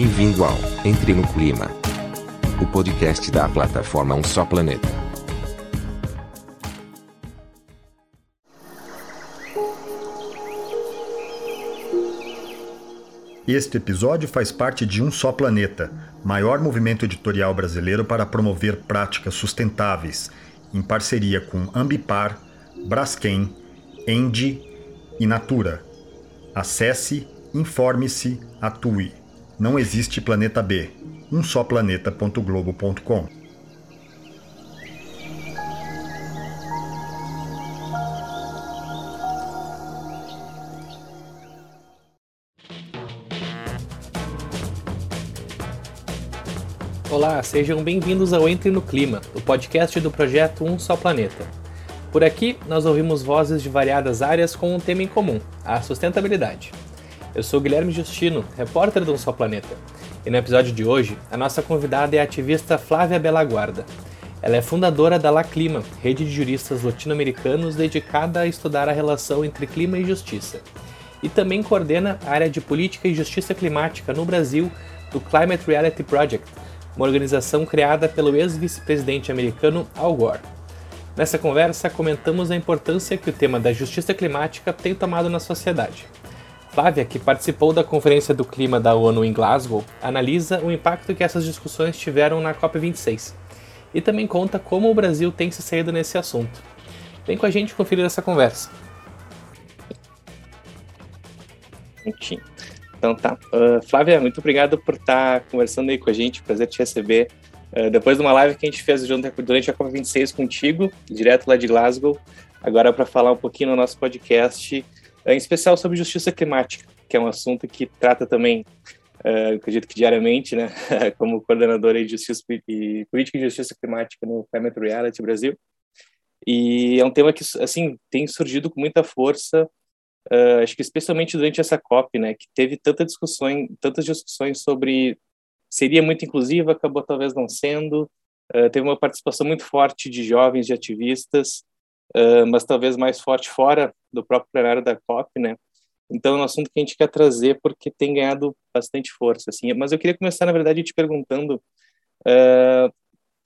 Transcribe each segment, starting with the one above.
Bem-vindo ao Entre no Clima, o podcast da plataforma Um Só Planeta. Este episódio faz parte de Um Só Planeta, maior movimento editorial brasileiro para promover práticas sustentáveis, em parceria com Ambipar, Braskem, Endi e Natura. Acesse, informe-se, atue. Não existe planeta B. Um só planeta.globo.com. Olá, sejam bem-vindos ao Entre no Clima, o podcast do projeto Um Só Planeta. Por aqui, nós ouvimos vozes de variadas áreas com um tema em comum, a sustentabilidade. Eu sou Guilherme Justino, repórter do Um Só Planeta, e no episódio de hoje, a nossa convidada é a ativista Flávia Belaguarda. Ela é fundadora da La Clima, rede de juristas latino-americanos dedicada a estudar a relação entre clima e justiça. E também coordena a área de política e justiça climática no Brasil do Climate Reality Project, uma organização criada pelo ex-vice-presidente americano Al Gore. Nessa conversa, comentamos a importância que o tema da justiça climática tem tomado na sociedade. Flávia, que participou da Conferência do Clima da ONU em Glasgow, analisa o impacto que essas discussões tiveram na COP26 e também conta como o Brasil tem se saído nesse assunto. Vem com a gente conferir essa conversa. Então tá. Uh, Flávia, muito obrigado por estar conversando aí com a gente. Prazer te receber Uh, depois de uma live que a gente fez durante a COP26 contigo, direto lá de Glasgow, agora para falar um pouquinho no nosso podcast, em especial sobre justiça climática, que é um assunto que trata também, uh, acredito que diariamente, né, como coordenadora de justiça e política e justiça climática no Climate Reality Brasil. E é um tema que, assim, tem surgido com muita força, acho que especialmente durante essa COP, né, que teve tanta discussão, tantas discussões sobre seria muito inclusiva, acabou talvez não sendo. Uh, teve uma participação muito forte de jovens, de ativistas, uh, mas talvez mais forte fora do próprio plenário da COP, né? Então, é um assunto que a gente quer trazer porque tem ganhado bastante força, assim. Mas eu queria começar, na verdade, te perguntando uh,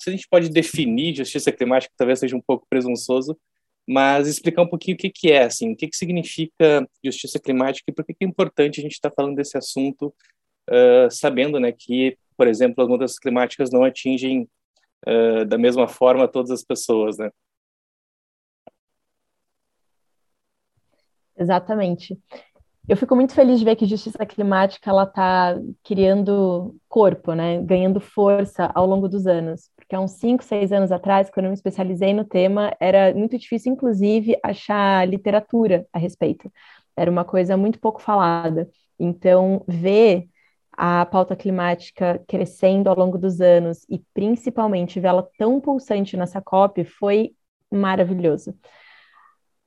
se a gente pode definir justiça climática, talvez seja um pouco presunçoso, mas explicar um pouquinho o que, que é, assim, o que, que significa justiça climática e por que, que é importante a gente estar tá falando desse assunto uh, sabendo né, que, por exemplo, as mudanças climáticas não atingem uh, da mesma forma todas as pessoas. Né? Exatamente. Eu fico muito feliz de ver que justiça climática ela está criando corpo, né, ganhando força ao longo dos anos. Porque há uns 5, 6 anos atrás, quando eu me especializei no tema, era muito difícil, inclusive, achar literatura a respeito. Era uma coisa muito pouco falada. Então, ver a pauta climática crescendo ao longo dos anos e principalmente vê-la tão pulsante nessa COP foi maravilhoso.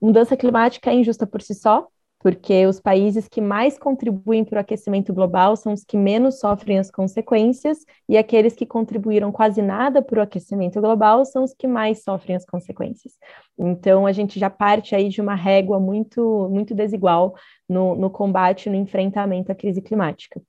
Mudança climática é injusta por si só, porque os países que mais contribuem para o aquecimento global são os que menos sofrem as consequências, e aqueles que contribuíram quase nada para o aquecimento global são os que mais sofrem as consequências. Então, a gente já parte aí de uma régua muito, muito desigual no, no combate, no enfrentamento à crise climática.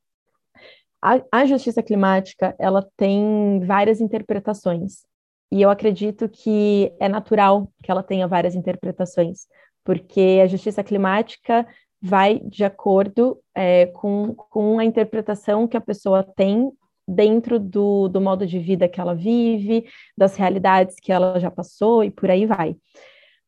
A, a justiça climática, ela tem várias interpretações, e eu acredito que é natural que ela tenha várias interpretações, porque a justiça climática vai de acordo é, com, com a interpretação que a pessoa tem dentro do, do modo de vida que ela vive, das realidades que ela já passou e por aí vai.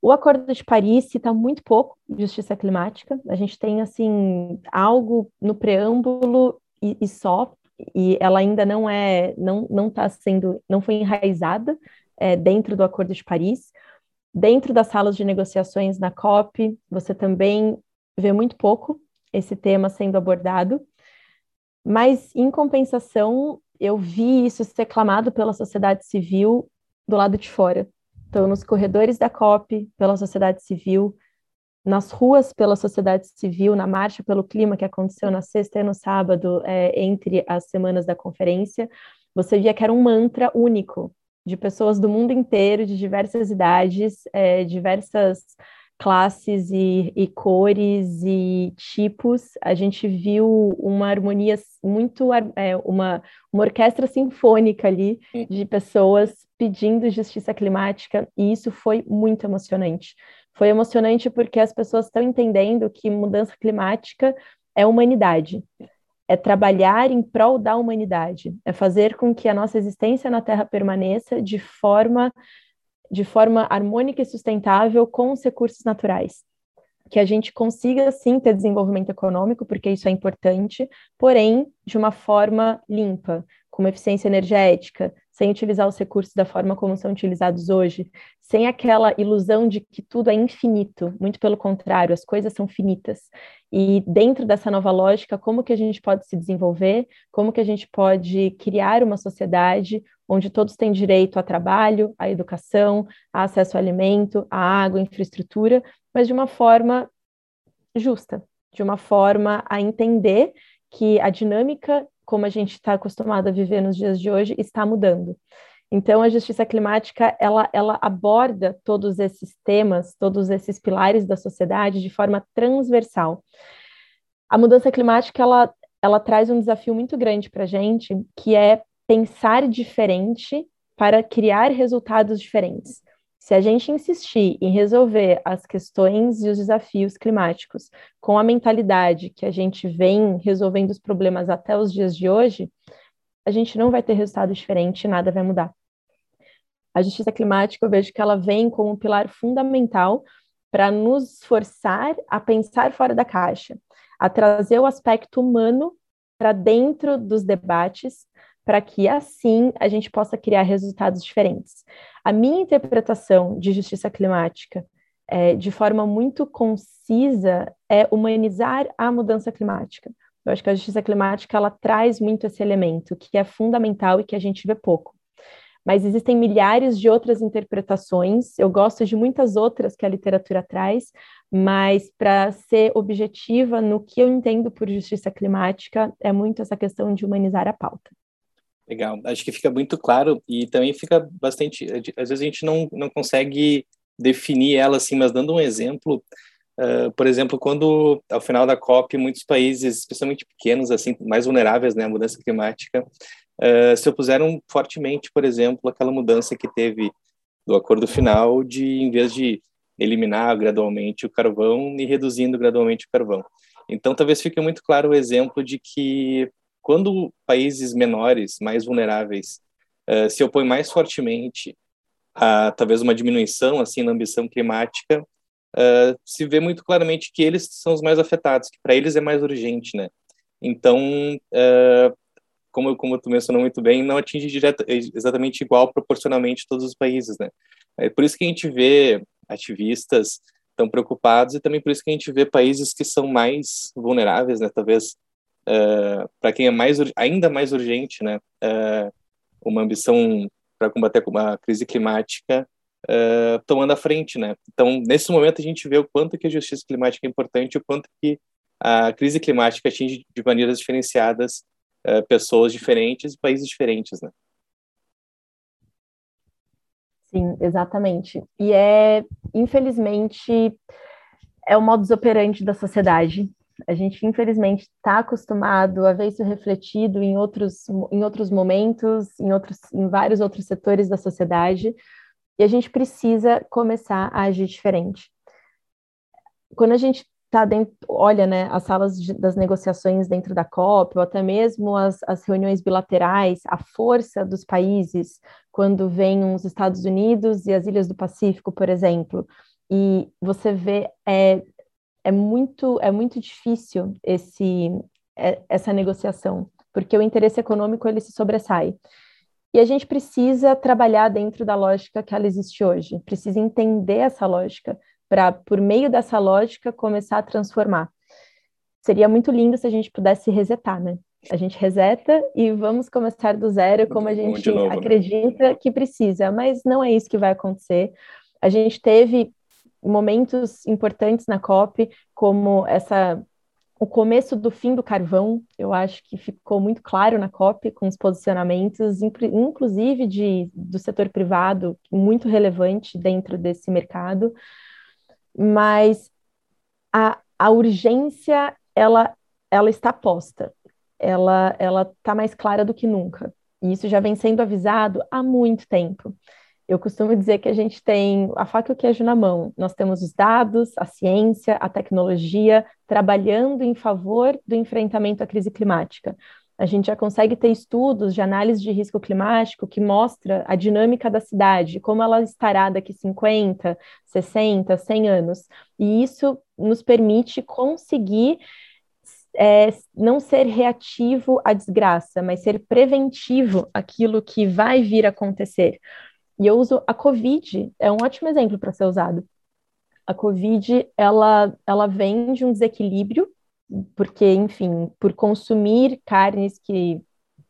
O Acordo de Paris cita muito pouco justiça climática. A gente tem assim algo no preâmbulo e, e só, e ela ainda não é, não não está sendo, não foi enraizada é, dentro do Acordo de Paris. Dentro das salas de negociações na COP, você também vê muito pouco esse tema sendo abordado, mas em compensação, eu vi isso ser clamado pela sociedade civil do lado de fora. Então, nos corredores da COP, pela sociedade civil, nas ruas pela sociedade civil, na marcha pelo clima que aconteceu na sexta e no sábado, é, entre as semanas da conferência, você via que era um mantra único de pessoas do mundo inteiro, de diversas idades, é, diversas classes e, e, cores e tipos, a gente viu uma harmonia muito, é, uma, uma orquestra sinfônica ali de pessoas pedindo justiça climática, e isso foi muito emocionante. Foi emocionante porque as pessoas estão entendendo que mudança climática é humanidade, é trabalhar em prol da humanidade, é fazer com que a nossa existência na Terra permaneça de forma de forma harmônica e sustentável com os recursos naturais. Que a gente consiga, sim, ter desenvolvimento econômico, porque isso é importante, porém, de uma forma limpa, com uma eficiência energética, sem utilizar os recursos da forma como são utilizados hoje, sem aquela ilusão de que tudo é infinito, muito pelo contrário, as coisas são finitas. E dentro dessa nova lógica, como que a gente pode se desenvolver, como que a gente pode criar uma sociedade onde todos têm direito a trabalho, a educação, a acesso ao alimento, à água, à infraestrutura, mas de uma forma justa, de uma forma a entender que a dinâmica como a gente está acostumado a viver nos dias de hoje, está mudando. Então, a justiça climática, ela, ela aborda todos esses temas, todos esses pilares da sociedade de forma transversal. A mudança climática, ela, ela traz um desafio muito grande para a gente, que é pensar diferente para criar resultados diferentes. Se a gente insistir em resolver as questões e os desafios climáticos com a mentalidade que a gente vem resolvendo os problemas até os dias de hoje, a gente não vai ter resultado diferente, nada vai mudar. A justiça climática, eu vejo que ela vem como um pilar fundamental para nos forçar a pensar fora da caixa, a trazer o aspecto humano para dentro dos debates, para que assim a gente possa criar resultados diferentes. A minha interpretação de justiça climática, é, de forma muito concisa, é humanizar a mudança climática. Eu acho que a justiça climática ela traz muito esse elemento que é fundamental e que a gente vê pouco. Mas existem milhares de outras interpretações. Eu gosto de muitas outras que a literatura traz, mas para ser objetiva no que eu entendo por justiça climática é muito essa questão de humanizar a pauta. Legal, acho que fica muito claro e também fica bastante. Às vezes a gente não, não consegue definir ela assim, mas dando um exemplo, uh, por exemplo, quando ao final da COP, muitos países, especialmente pequenos, assim, mais vulneráveis né, à mudança climática, uh, se opuseram fortemente, por exemplo, aquela mudança que teve do acordo final de, em vez de eliminar gradualmente o carvão e reduzindo gradualmente o carvão. Então, talvez fique muito claro o exemplo de que quando países menores, mais vulneráveis, uh, se opõem mais fortemente a talvez uma diminuição assim na ambição climática, uh, se vê muito claramente que eles são os mais afetados, que para eles é mais urgente, né? Então, uh, como como tu mencionou muito bem, não atinge direto, exatamente igual proporcionalmente todos os países, né? É por isso que a gente vê ativistas tão preocupados e também por isso que a gente vê países que são mais vulneráveis, né? Talvez uh, eh, para quem é mais ainda mais urgente, né, uh, uma ambição para combater a crise climática uh, tomando a frente, né? Então, nesse momento a gente vê o quanto que a justiça climática é importante, o quanto que a crise climática atinge de maneiras diferenciadas pessoas diferentes e países diferentes, né? Sim, exatamente. E é, infelizmente, é o modus operandi da sociedade. A gente, infelizmente, está acostumado a ver isso refletido em outros, em outros momentos, em, outros, em vários outros setores da sociedade, e a gente precisa começar a agir diferente. Quando a gente tá dentro, olha, né, as salas de, das negociações dentro da COP, ou até mesmo as, as reuniões bilaterais, a força dos países, quando vêm os Estados Unidos e as Ilhas do Pacífico, por exemplo, e você vê é, é muito, é muito difícil esse, é, essa negociação, porque o interesse econômico ele se sobressai. E a gente precisa trabalhar dentro da lógica que ela existe hoje, precisa entender essa lógica, para, por meio dessa lógica, começar a transformar. Seria muito lindo se a gente pudesse resetar, né? A gente reseta e vamos começar do zero, como a gente novo, né? acredita né? que precisa, mas não é isso que vai acontecer. A gente teve momentos importantes na COP, como essa o começo do fim do carvão, eu acho que ficou muito claro na COP, com os posicionamentos, inclusive de, do setor privado, muito relevante dentro desse mercado. mas a, a urgência, ela, ela está posta, ela ela está mais clara do que nunca. E isso já vem sendo avisado há muito tempo. Eu costumo dizer que a gente tem a faca e o queijo na mão. Nós temos os dados, a ciência, a tecnologia trabalhando em favor do enfrentamento à crise climática. A gente já consegue ter estudos de análise de risco climático que mostra a dinâmica da cidade, como ela estará daqui 50, 60, 100 anos. E isso nos permite conseguir é, não ser reativo à desgraça, mas ser preventivo aquilo que vai vir a acontecer. E eu uso a Covid, é um ótimo exemplo para ser usado. A Covid, ela, ela vem de um desequilíbrio, porque, enfim, por consumir carnes que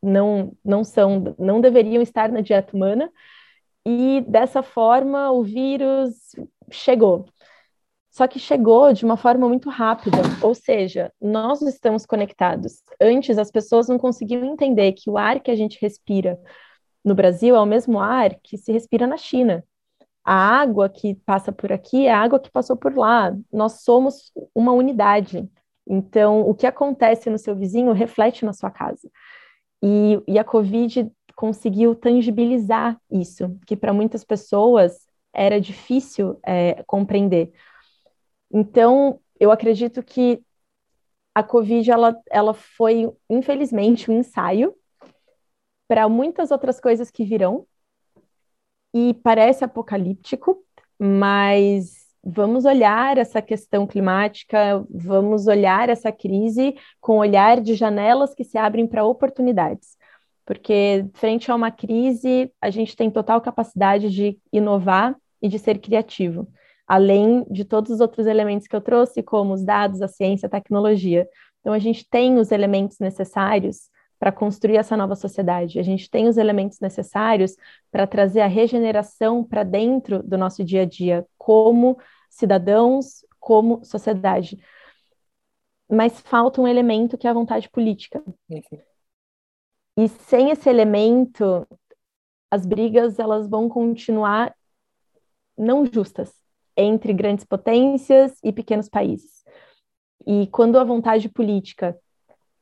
não, não são, não deveriam estar na dieta humana, e dessa forma o vírus chegou. Só que chegou de uma forma muito rápida, ou seja, nós estamos conectados. Antes as pessoas não conseguiam entender que o ar que a gente respira no Brasil é o mesmo ar que se respira na China. A água que passa por aqui é a água que passou por lá. Nós somos uma unidade. Então, o que acontece no seu vizinho reflete na sua casa. E, e a Covid conseguiu tangibilizar isso, que para muitas pessoas era difícil é, compreender. Então, eu acredito que a Covid ela, ela foi, infelizmente, um ensaio para muitas outras coisas que virão. E parece apocalíptico, mas vamos olhar essa questão climática, vamos olhar essa crise com olhar de janelas que se abrem para oportunidades. Porque, frente a uma crise, a gente tem total capacidade de inovar e de ser criativo, além de todos os outros elementos que eu trouxe, como os dados, a ciência, a tecnologia. Então, a gente tem os elementos necessários para construir essa nova sociedade. A gente tem os elementos necessários para trazer a regeneração para dentro do nosso dia a dia, como cidadãos, como sociedade. Mas falta um elemento que é a vontade política. E sem esse elemento, as brigas elas vão continuar não justas entre grandes potências e pequenos países. E quando a vontade política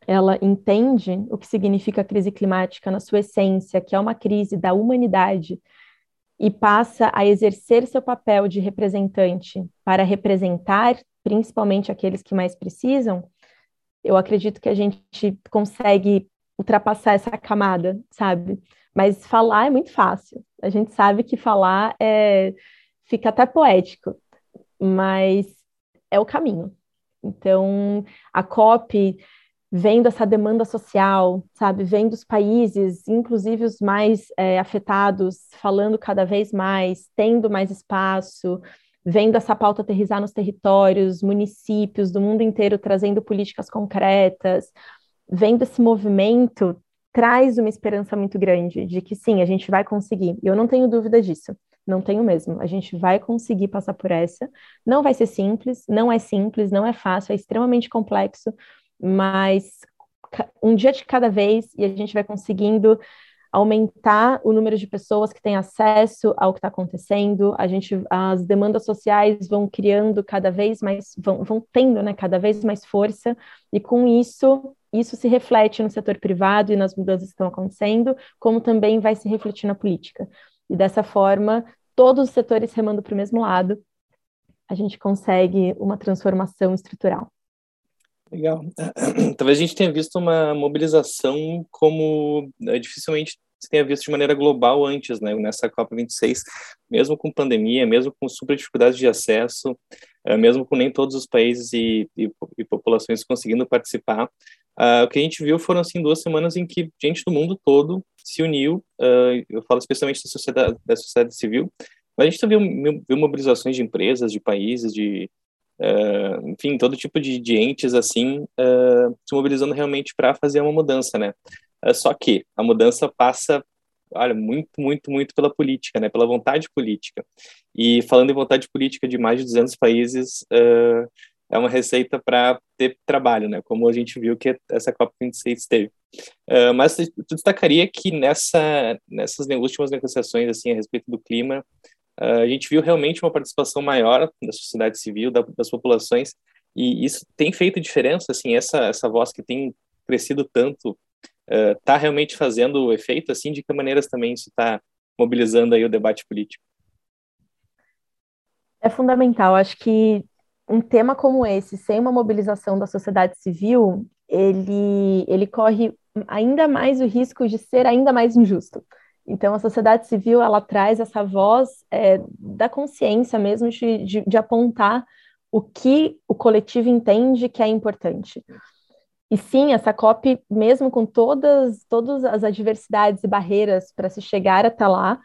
ela entende o que significa a crise climática na sua essência, que é uma crise da humanidade, e passa a exercer seu papel de representante para representar principalmente aqueles que mais precisam, eu acredito que a gente consegue ultrapassar essa camada, sabe? Mas falar é muito fácil. A gente sabe que falar é fica até poético, mas é o caminho. Então, a COP vendo essa demanda social, sabe, vendo os países, inclusive os mais é, afetados, falando cada vez mais, tendo mais espaço, vendo essa pauta aterrizar nos territórios, municípios do mundo inteiro trazendo políticas concretas, vendo esse movimento, traz uma esperança muito grande de que sim, a gente vai conseguir. Eu não tenho dúvida disso. Não tenho mesmo. A gente vai conseguir passar por essa. Não vai ser simples, não é simples, não é fácil, é extremamente complexo, mas um dia de cada vez e a gente vai conseguindo aumentar o número de pessoas que têm acesso ao que está acontecendo, a gente, as demandas sociais vão criando cada vez mais, vão, vão tendo, né, cada vez mais força, e com isso, isso se reflete no setor privado e nas mudanças que estão acontecendo, como também vai se refletir na política. E dessa forma, todos os setores remando para o mesmo lado, a gente consegue uma transformação estrutural. Legal. Talvez a gente tenha visto uma mobilização como é, dificilmente se tenha visto de maneira global antes, né, nessa Copa 26, mesmo com pandemia, mesmo com super dificuldades de acesso, é, mesmo com nem todos os países e, e, e populações conseguindo participar, uh, o que a gente viu foram assim duas semanas em que gente do mundo todo se uniu. Uh, eu falo especialmente da sociedade, da sociedade civil, mas a gente também viu, viu mobilizações de empresas, de países, de uh, enfim, todo tipo de, de entes assim uh, se mobilizando realmente para fazer uma mudança, né? Uh, só que a mudança passa, olha, muito, muito, muito pela política, né? Pela vontade política. E falando em vontade política de mais de 200 países, é uma receita para ter trabalho, né? Como a gente viu que essa COP26 teve. Uh, mas tu destacaria que nessa nessas últimas negociações assim a respeito do clima a gente viu realmente uma participação maior da sociedade civil, da, das populações, e isso tem feito diferença, assim, essa, essa voz que tem crescido tanto, está uh, realmente fazendo efeito, assim, de que maneiras também isso está mobilizando aí o debate político? É fundamental, acho que um tema como esse, sem uma mobilização da sociedade civil, ele, ele corre ainda mais o risco de ser ainda mais injusto. Então, a sociedade civil, ela traz essa voz é, da consciência mesmo de, de, de apontar o que o coletivo entende que é importante. E sim, essa COP, mesmo com todas, todas as adversidades e barreiras para se chegar até lá,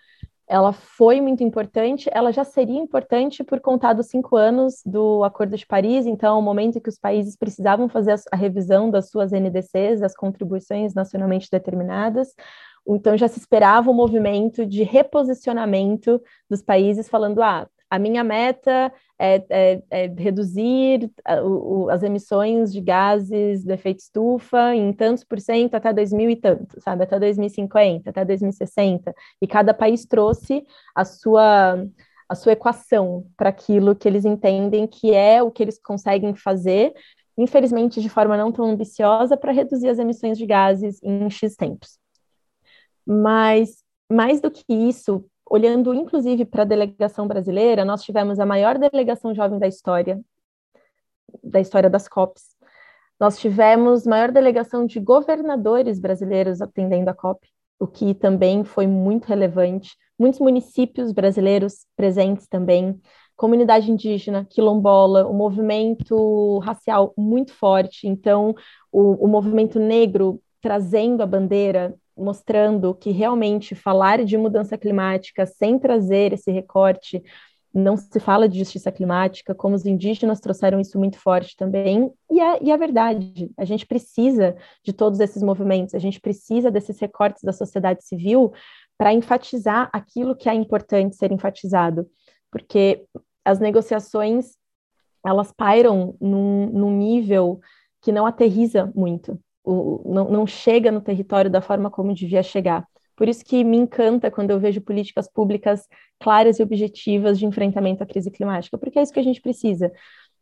ela foi muito importante, ela já seria importante por contar dos cinco anos do Acordo de Paris, então, o momento em que os países precisavam fazer a, revisão das suas NDCs, das contribuições nacionalmente determinadas, então já se esperava um movimento de reposicionamento dos países, falando: ah, a minha meta é, é, é reduzir o, o, as emissões de gases do efeito estufa em tantos por cento até 2000 e tanto, sabe? Até 2050, até 2060. E cada país trouxe a sua a sua equação para aquilo que eles entendem que é o que eles conseguem fazer, infelizmente de forma não tão ambiciosa, para reduzir as emissões de gases em X tempos. Mas, mais do que isso, olhando inclusive para a delegação brasileira, nós tivemos a maior delegação jovem da história, da história das COPs. Nós tivemos maior delegação de governadores brasileiros atendendo a COP, o que também foi muito relevante. Muitos municípios brasileiros presentes também, comunidade indígena, quilombola, um movimento racial muito forte. Então, o, o movimento negro trazendo a bandeira mostrando que realmente falar de mudança climática sem trazer esse recorte não se fala de justiça climática, como os indígenas trouxeram isso muito forte também, e é, e é verdade, a gente precisa de todos esses movimentos, a gente precisa desses recortes da sociedade civil para enfatizar aquilo que é importante ser enfatizado, porque as negociações, elas pairam num, num nível que não aterriza muito, o, não, não chega no território da forma como devia chegar. Por isso que me encanta quando eu vejo políticas públicas claras e objetivas de enfrentamento à crise climática, porque é isso que a gente precisa.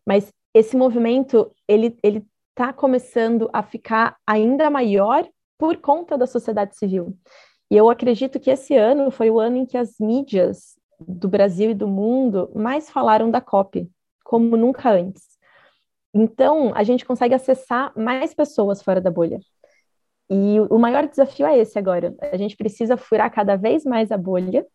Mas esse movimento, ele ele está começando a ficar ainda maior por conta da sociedade civil. E eu acredito que esse ano foi o ano em que as mídias do Brasil e do mundo mais falaram da COP, como nunca antes. Então, a gente consegue acessar mais pessoas fora da bolha. E o maior desafio é esse agora. A gente precisa furar cada vez mais a bolha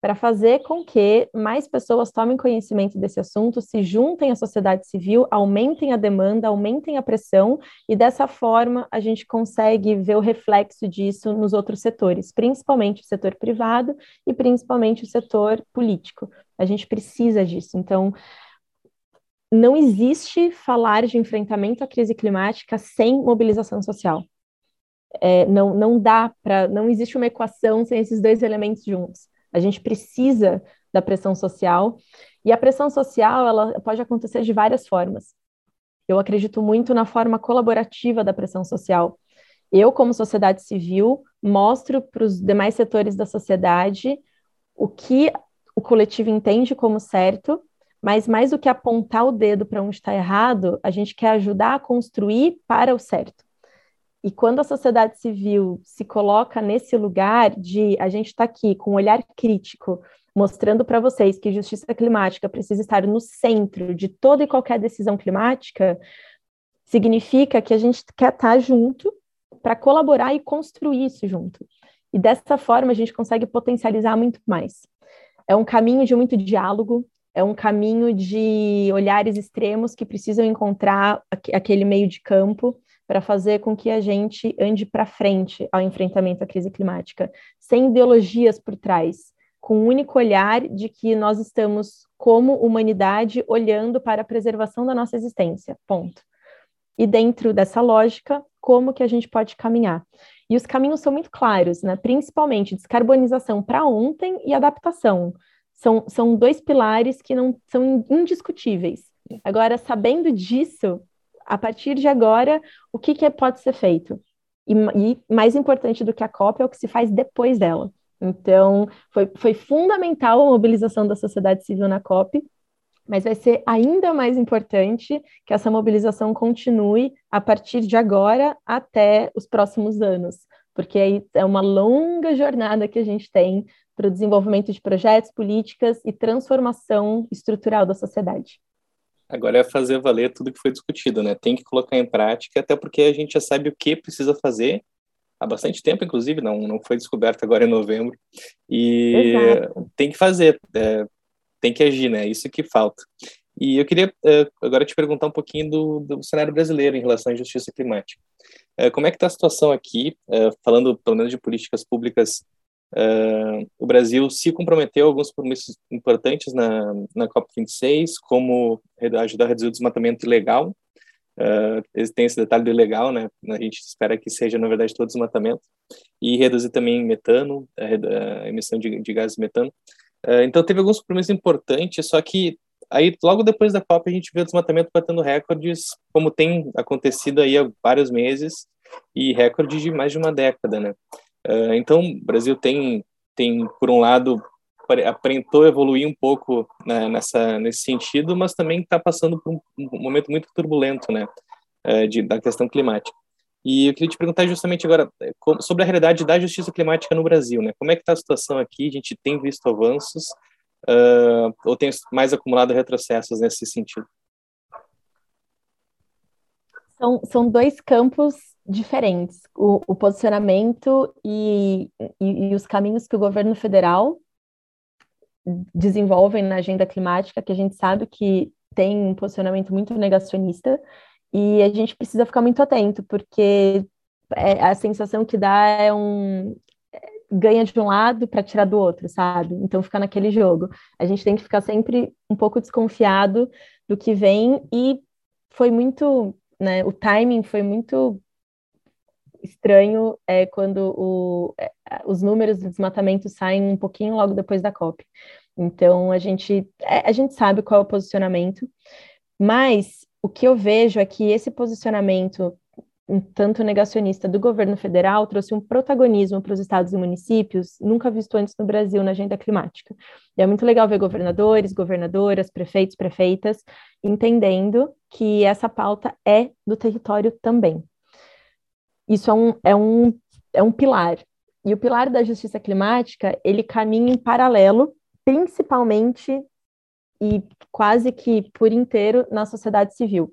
para fazer com que mais pessoas tomem conhecimento desse assunto, se juntem à sociedade civil, aumentem a demanda, aumentem a pressão, e dessa forma a gente consegue ver o reflexo disso nos outros setores, principalmente o setor privado e principalmente o setor político. A gente precisa disso. Então, não existe falar de enfrentamento à crise climática sem mobilização social. É, não, não dá para, não existe uma equação sem esses dois elementos juntos. A gente precisa da pressão social e a pressão social ela pode acontecer de várias formas. Eu acredito muito na forma colaborativa da pressão social. Eu, como sociedade civil, mostro para os demais setores da sociedade o que o coletivo entende como certo mas mais do que apontar o dedo para onde está errado, a gente quer ajudar a construir para o certo. E quando a sociedade civil se coloca nesse lugar de a gente está aqui com um olhar crítico, mostrando para vocês que justiça climática precisa estar no centro de toda e qualquer decisão climática, significa que a gente quer estar tá junto para colaborar e construir isso junto. E dessa forma a gente consegue potencializar muito mais. É um caminho de muito diálogo, é um caminho de olhares extremos que precisam encontrar aquele meio de campo para fazer com que a gente ande para frente ao enfrentamento à crise climática, sem ideologias por trás, com o um único olhar de que nós estamos, como humanidade, olhando para a preservação da nossa existência. Ponto. E dentro dessa lógica, como que a gente pode caminhar? E os caminhos são muito claros, né? principalmente descarbonização para ontem e adaptação são, são dois pilares que não são indiscutíveis. Agora, sabendo disso, a partir de agora, o que, que pode ser feito? E, e, mais importante do que a COP é o que se faz depois dela. Então, foi, foi fundamental a mobilização da sociedade civil na COP, mas vai ser ainda mais importante que essa mobilização continue a partir de agora até os próximos anos, porque aí é uma longa jornada que a gente tem para o desenvolvimento de projetos, políticas e transformação estrutural da sociedade. Agora é fazer valer tudo que foi discutido, né? Tem que colocar em prática, até porque a gente já sabe o que precisa fazer há bastante tempo, inclusive, não, não foi descoberto agora em novembro. E Exato. tem que fazer, é, tem que agir, né? Isso que falta. E eu queria é, agora te perguntar um pouquinho do, do cenário brasileiro em relação à justiça climática. É, como é que está a situação aqui, é, falando pelo menos de políticas públicas Uh, o Brasil se comprometeu a alguns compromissos importantes na, na COP26, como ajudar a reduzir o desmatamento ilegal. Uh, tem esse detalhe do ilegal, né? A gente espera que seja, na verdade, todo desmatamento. E reduzir também metano, a, a emissão de, de gases metano. Uh, então, teve alguns compromissos importantes, só que aí, logo depois da COP, a gente vê o desmatamento batendo recordes, como tem acontecido aí há vários meses, e recordes de mais de uma década, né? Uh, então, o Brasil tem, tem, por um lado, aparentou evoluir um pouco né, nessa, nesse sentido, mas também está passando por um, um, momento muito turbulento né, uh, de, da questão climática. E eu queria te perguntar justamente agora eh, sobre a realidade da justiça climática no Brasil. Né? Como é que está a situação aqui? A gente tem visto avanços uh, ou tem mais acumulado retrocessos nesse sentido? São, são dois campos diferentes. O, o posicionamento e, e, e, os caminhos que o governo federal desenvolvem na agenda climática, que a gente sabe que tem um posicionamento muito negacionista, e a gente precisa ficar muito atento, porque é, a sensação que dá é um ganha de um lado para tirar do outro, sabe? Então fica naquele jogo. A gente tem que ficar sempre um pouco desconfiado do que vem e foi muito, né, o timing foi muito estranho é quando o, é, os números de desmatamento saem um pouquinho logo depois da COP. Então, a gente, é, a gente sabe qual é o posicionamento, mas o que eu vejo é que esse posicionamento, um tanto negacionista do governo federal, trouxe um protagonismo para os estados e municípios nunca visto antes no Brasil na agenda climática. E é muito legal ver governadores, governadoras, prefeitos, prefeitas entendendo que essa pauta é do território também. Isso é um, é um, é um pilar. E o pilar da justiça climática, ele caminha em paralelo, principalmente e quase que por inteiro na sociedade civil.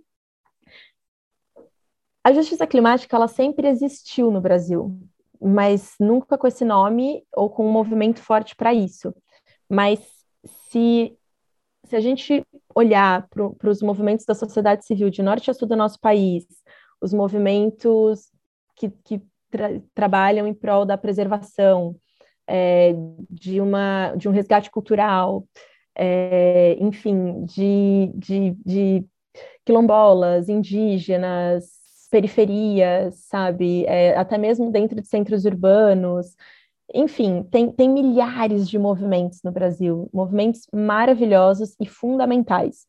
A justiça climática, ela sempre existiu no Brasil, mas nunca com esse nome ou com um movimento forte para isso. Mas se, se a gente olhar para os movimentos da sociedade civil de norte a sul do nosso país, os movimentos que, que tra trabalham em prol da preservação, é, de, uma, de um resgate cultural, é, enfim, de, de, de, quilombolas, indígenas, periferias, sabe, é, até mesmo dentro de centros urbanos. Enfim, tem, tem milhares de movimentos no Brasil, movimentos maravilhosos e fundamentais.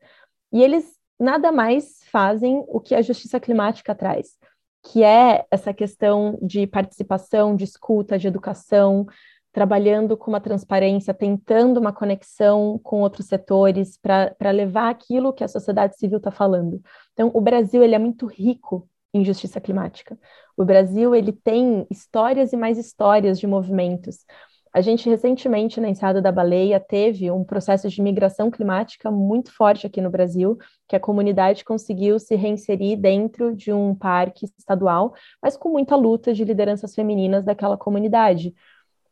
E eles nada mais fazem o que a justiça climática traz que é essa questão de participação, de escuta, de educação, trabalhando com uma transparência, tentando uma conexão com outros setores para levar aquilo que a sociedade civil está falando. Então, o Brasil ele é muito rico em justiça climática. O Brasil ele tem histórias e mais histórias de movimentos. A gente recentemente, na Enseada da Baleia, teve um processo de migração climática muito forte aqui no Brasil, que a comunidade conseguiu se reinserir dentro de um parque estadual, mas com muita luta de lideranças femininas daquela comunidade.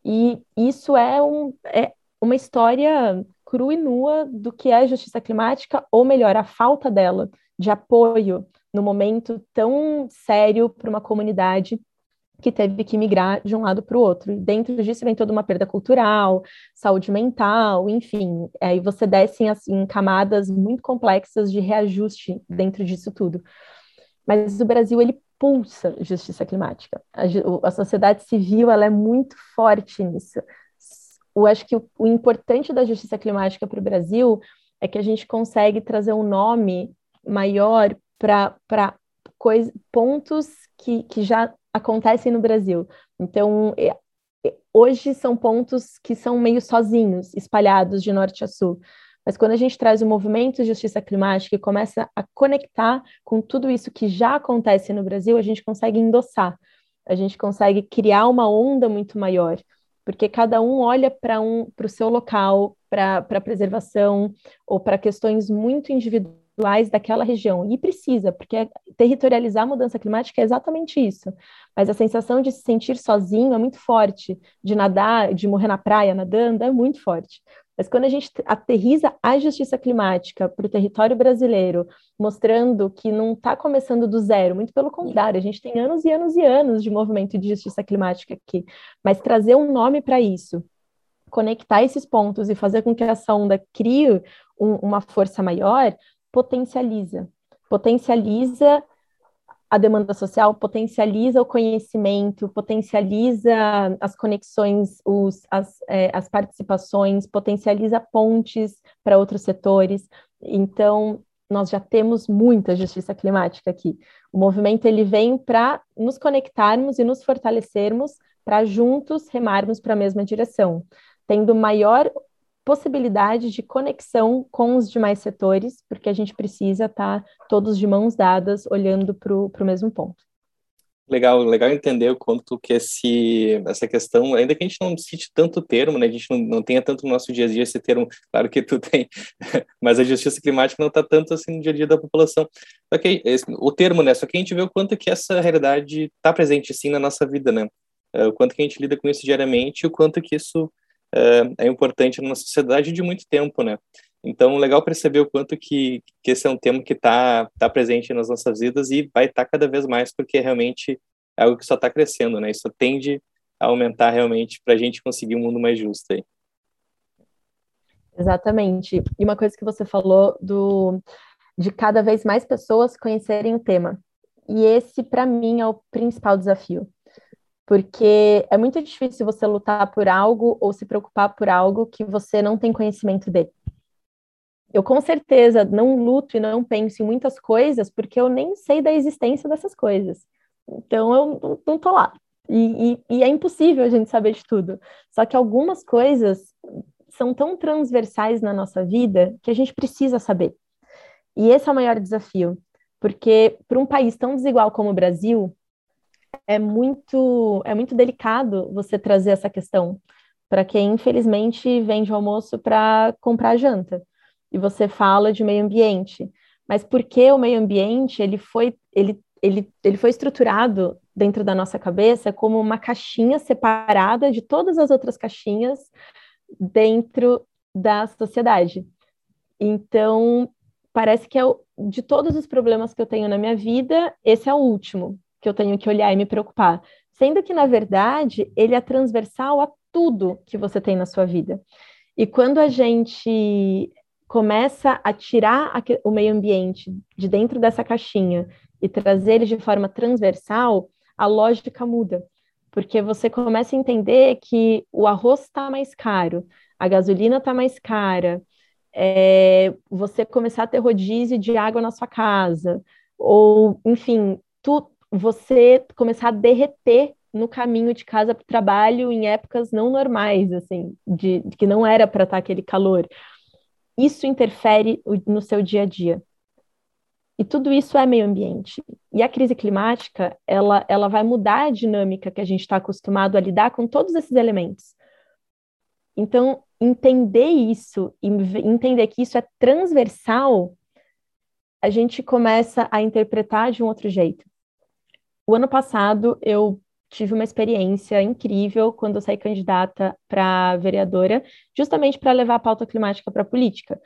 E isso é, um, é uma história crua e nua do que é justiça climática, ou melhor, a falta dela, de apoio no momento tão sério para uma comunidade que teve que migrar de um lado para o outro. E dentro disso vem toda uma perda cultural, saúde mental, enfim. Aí você desce em, assim, camadas muito complexas de reajuste dentro disso tudo. Mas o Brasil, ele pulsa justiça climática. A, a sociedade civil, ela é muito forte nisso. Eu acho que o, o importante da justiça climática para o Brasil é que a gente consegue trazer um nome maior para pontos que, que já acontecem no Brasil. Então, hoje são pontos que são meio sozinhos, espalhados de norte a sul. Mas quando a gente traz o movimento de justiça climática e começa a conectar com tudo isso que já acontece no Brasil, a gente consegue endossar, a gente consegue criar uma onda muito maior, porque cada um olha para um, o seu local, para a preservação ou para questões muito individuais daquela região. E precisa, porque territorializar a mudança climática é exatamente isso. Mas a sensação de se sentir sozinho é muito forte, de nadar, de morrer na praia nadando, é muito forte. Mas quando a gente aterriza a justiça climática para o território brasileiro, mostrando que não está começando do zero, muito pelo contrário, a gente tem anos e anos e anos de movimento de justiça climática aqui, mas trazer um nome para isso, conectar esses pontos e fazer com que essa onda crie um, uma força maior, potencializa. Potencializa a demanda social potencializa o conhecimento, potencializa as conexões, os, as, é, as participações, potencializa pontes para outros setores. Então, nós já temos muita justiça climática aqui. O movimento ele vem para nos conectarmos e nos fortalecermos para juntos remarmos para a mesma direção, tendo maior possibilidade de conexão com os demais setores, porque a gente precisa estar tá todos de mãos dadas, olhando para o mesmo ponto. Legal, legal entender o quanto que esse, essa questão, ainda que a gente não cite tanto termo, né, a gente não, não tenha tanto no nosso dia a dia esse termo, claro que tu tem, mas a justiça climática não está tanto assim no dia a dia da população. Só que esse, o termo, né, só que a gente vê o quanto que essa realidade está presente assim na nossa vida, né, é, o quanto que a gente lida com isso diariamente o quanto que isso é, é importante na sociedade de muito tempo, né? Então, legal perceber o quanto que, que esse é um tema que está tá presente nas nossas vidas e vai estar tá cada vez mais, porque realmente é algo que só está crescendo, né? Isso tende a aumentar realmente para a gente conseguir um mundo mais justo aí. Exatamente. E uma coisa que você falou do de cada vez mais pessoas conhecerem o tema. E esse, para mim, é o principal desafio porque é muito difícil você lutar por algo ou se preocupar por algo que você não tem conhecimento dele. Eu com certeza não luto e não penso em muitas coisas porque eu nem sei da existência dessas coisas. Então eu não tô lá. E, e, e é impossível a gente saber de tudo. Só que algumas coisas são tão transversais na nossa vida que a gente precisa saber. E esse é o maior desafio, porque para um país tão desigual como o Brasil, é muito, é muito delicado você trazer essa questão para quem, infelizmente, vende o almoço para comprar janta. E você fala de meio ambiente. Mas por que o meio ambiente ele foi, ele, ele, ele foi estruturado dentro da nossa cabeça como uma caixinha separada de todas as outras caixinhas dentro da sociedade. Então, parece que é o, de todos os problemas que eu tenho na minha vida, esse é o último, que eu tenho que olhar e me preocupar. Sendo que, na verdade, ele é transversal a tudo que você tem na sua vida. E quando a gente começa a tirar o meio ambiente de dentro dessa caixinha e trazer ele de forma transversal, a lógica muda. Porque você começa a entender que o arroz está mais caro, a gasolina está mais cara, é, você começar a ter rodízio de água na sua casa, ou, enfim, tu, você começar a derreter no caminho de casa para o trabalho em épocas não normais, assim, de, de que não era para estar tá aquele calor. Isso interfere no seu dia a dia. E tudo isso é meio ambiente. E a crise climática, ela, ela vai mudar a dinâmica que a gente está acostumado a lidar com todos esses elementos. Então, entender isso entender que isso é transversal, a gente começa a interpretar de um outro jeito. O ano passado eu tive uma experiência incrível quando eu saí candidata para vereadora, justamente para levar a pauta climática para a política.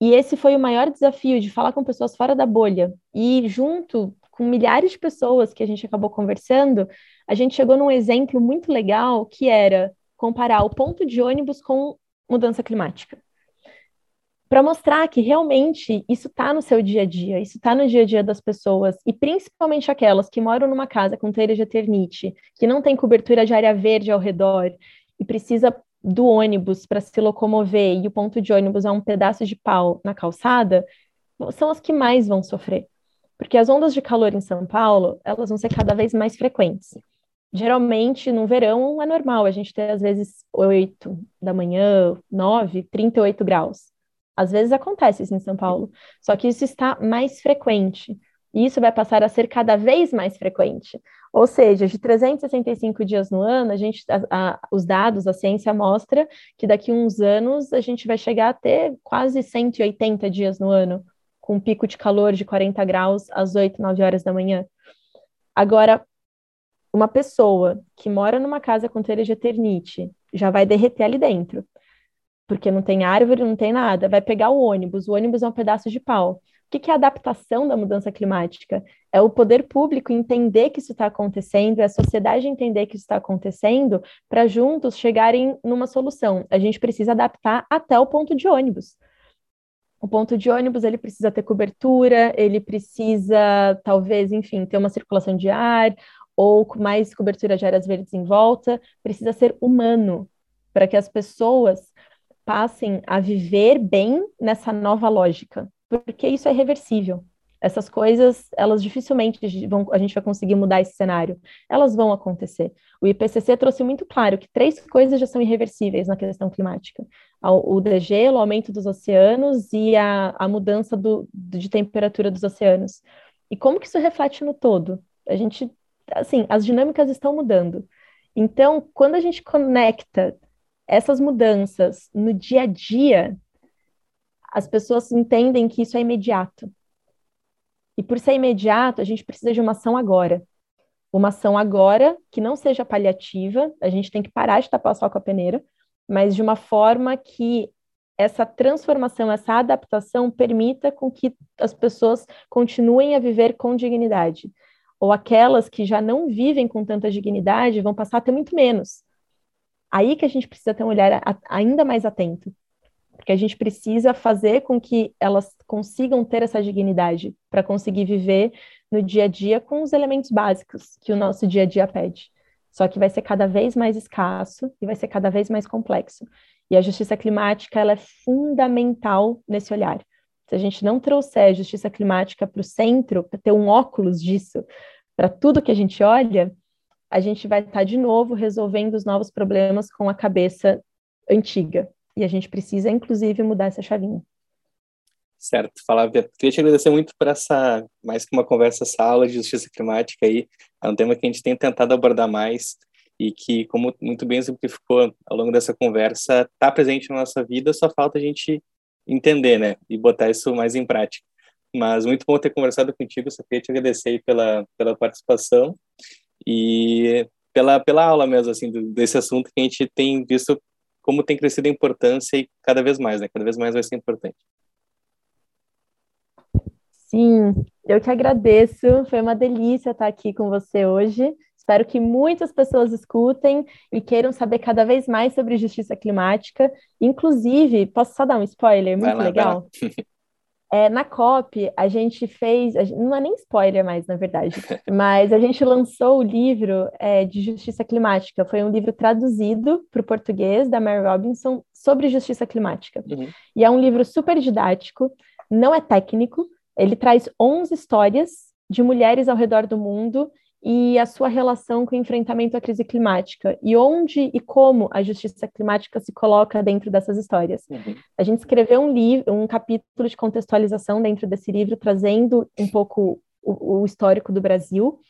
E esse foi o maior desafio de falar com pessoas fora da bolha. E junto com milhares de pessoas que a gente acabou conversando, a gente chegou num exemplo muito legal que era comparar o ponto de ônibus com mudança climática para mostrar que realmente isso está no seu dia a dia, isso está no dia a dia das pessoas, e principalmente aquelas que moram numa casa com telha de eternite, que não tem cobertura de área verde ao redor e precisa do ônibus para se locomover e o ponto de ônibus é um pedaço de pau na calçada, são as que mais vão sofrer. Porque as ondas de calor em São Paulo, elas vão ser cada vez mais frequentes. geralmente no verão é normal a gente ter às vezes 8 da manhã, 9, 38 graus. Às vezes acontece isso em São Paulo, só que isso está mais frequente. E isso vai passar a ser cada vez mais frequente. Ou seja, de 365 dias no ano, a gente, a, a, os dados, a ciência mostra que daqui a uns anos a gente vai chegar a ter quase 180 dias no ano, com um pico de calor de 40 graus às 8, 9 horas da manhã. Agora, uma pessoa que mora numa casa com telha de eternite já vai derreter ali dentro, porque não tem árvore, não tem nada, vai pegar o ônibus, o ônibus é um pedaço de pau o que é adaptação da mudança climática? É o poder público entender que isso está acontecendo, é a sociedade entender que isso está acontecendo, para juntos chegarem numa solução. A gente precisa adaptar até o ponto de ônibus. O ponto de ônibus ele precisa ter cobertura, ele precisa, talvez, enfim, ter uma circulação de ar ou mais cobertura de áreas verdes em volta, precisa ser humano para que as pessoas passem a viver bem nessa nova lógica porque isso é reversível. Essas coisas, elas dificilmente vão, a gente vai conseguir mudar esse cenário. Elas vão acontecer. O IPCC trouxe muito claro que três coisas já são irreversíveis na questão climática: o degelo, o aumento dos oceanos e a, a mudança do, de temperatura dos oceanos. E como que isso reflete no todo? A gente, assim, as dinâmicas estão mudando. Então, quando a gente conecta essas mudanças no dia a dia, as pessoas entendem que isso é imediato. E por ser imediato, a gente precisa de uma ação agora. Uma ação agora que não seja paliativa, a gente tem que parar de tapar o sol com a peneira, mas de uma forma que essa transformação, essa adaptação permita com que as pessoas continuem a viver com dignidade. Ou aquelas que já não vivem com tanta dignidade vão passar a ter muito menos. Aí que a gente precisa ter um olhar ainda mais atento porque a gente precisa fazer com que elas consigam ter essa dignidade para conseguir viver no dia a dia com os elementos básicos que o nosso dia a dia pede. Só que vai ser cada vez mais escasso e vai ser cada vez mais complexo. E a justiça climática ela é fundamental nesse olhar. Se a gente não trouxer a justiça climática para o centro, para ter um óculos disso, para tudo que a gente olha, a gente vai estar tá de novo resolvendo os novos problemas com a cabeça antiga, e a gente precisa, inclusive, mudar essa chavinha. Certo, Flávia. Queria te agradecer muito por essa, mais que uma conversa, essa aula de justiça climática aí. É um tema que a gente tem tentado abordar mais e que, como muito bem exemplificou ao longo dessa conversa, está presente na nossa vida, só falta a gente entender, né? E botar isso mais em prática. Mas muito bom ter conversado contigo, só queria te agradecer pela, pela participação e pela, pela aula mesmo, assim, desse assunto que a gente tem visto como tem crescido a importância e cada vez mais, né? Cada vez mais vai ser importante. Sim, eu que agradeço. Foi uma delícia estar aqui com você hoje. Espero que muitas pessoas escutem e queiram saber cada vez mais sobre justiça climática. Inclusive, posso só dar um spoiler muito lá, legal? É, na COP, a gente fez, a gente, não é nem spoiler mais, na verdade, mas a gente lançou o livro é, de justiça climática. Foi um livro traduzido para o português da Mary Robinson sobre justiça climática. Uhum. E é um livro super didático, não é técnico, ele traz 11 histórias de mulheres ao redor do mundo e a sua relação com o enfrentamento à crise climática e onde e como a justiça climática se coloca dentro dessas histórias. Uhum. A gente escreveu um livro, um capítulo de contextualização dentro desse livro, trazendo um pouco o, o histórico do Brasil,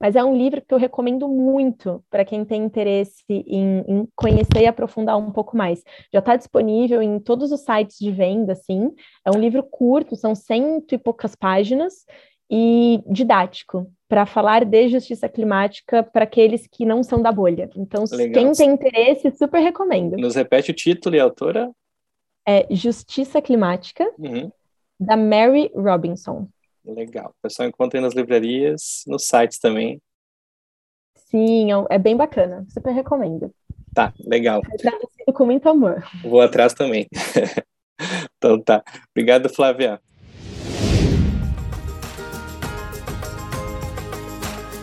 mas é um livro que eu recomendo muito para quem tem interesse em, em, conhecer e aprofundar um pouco mais. Já está disponível em todos os sites de venda, sim. É um livro curto, são cento e poucas páginas e didático para falar de justiça climática para aqueles que não são da bolha. Então, Legal. quem tem interesse, super recomendo. Nos repete o título e a autora? É Justiça Climática, uhum. da Mary Robinson. Legal. O pessoal encontra aí nas livrarias, nos sites também. Sim, é, é bem bacana. Super recomendo. Tá, legal. Traduzido com muito amor. Vou atrás também. então tá. Obrigado, Flávia.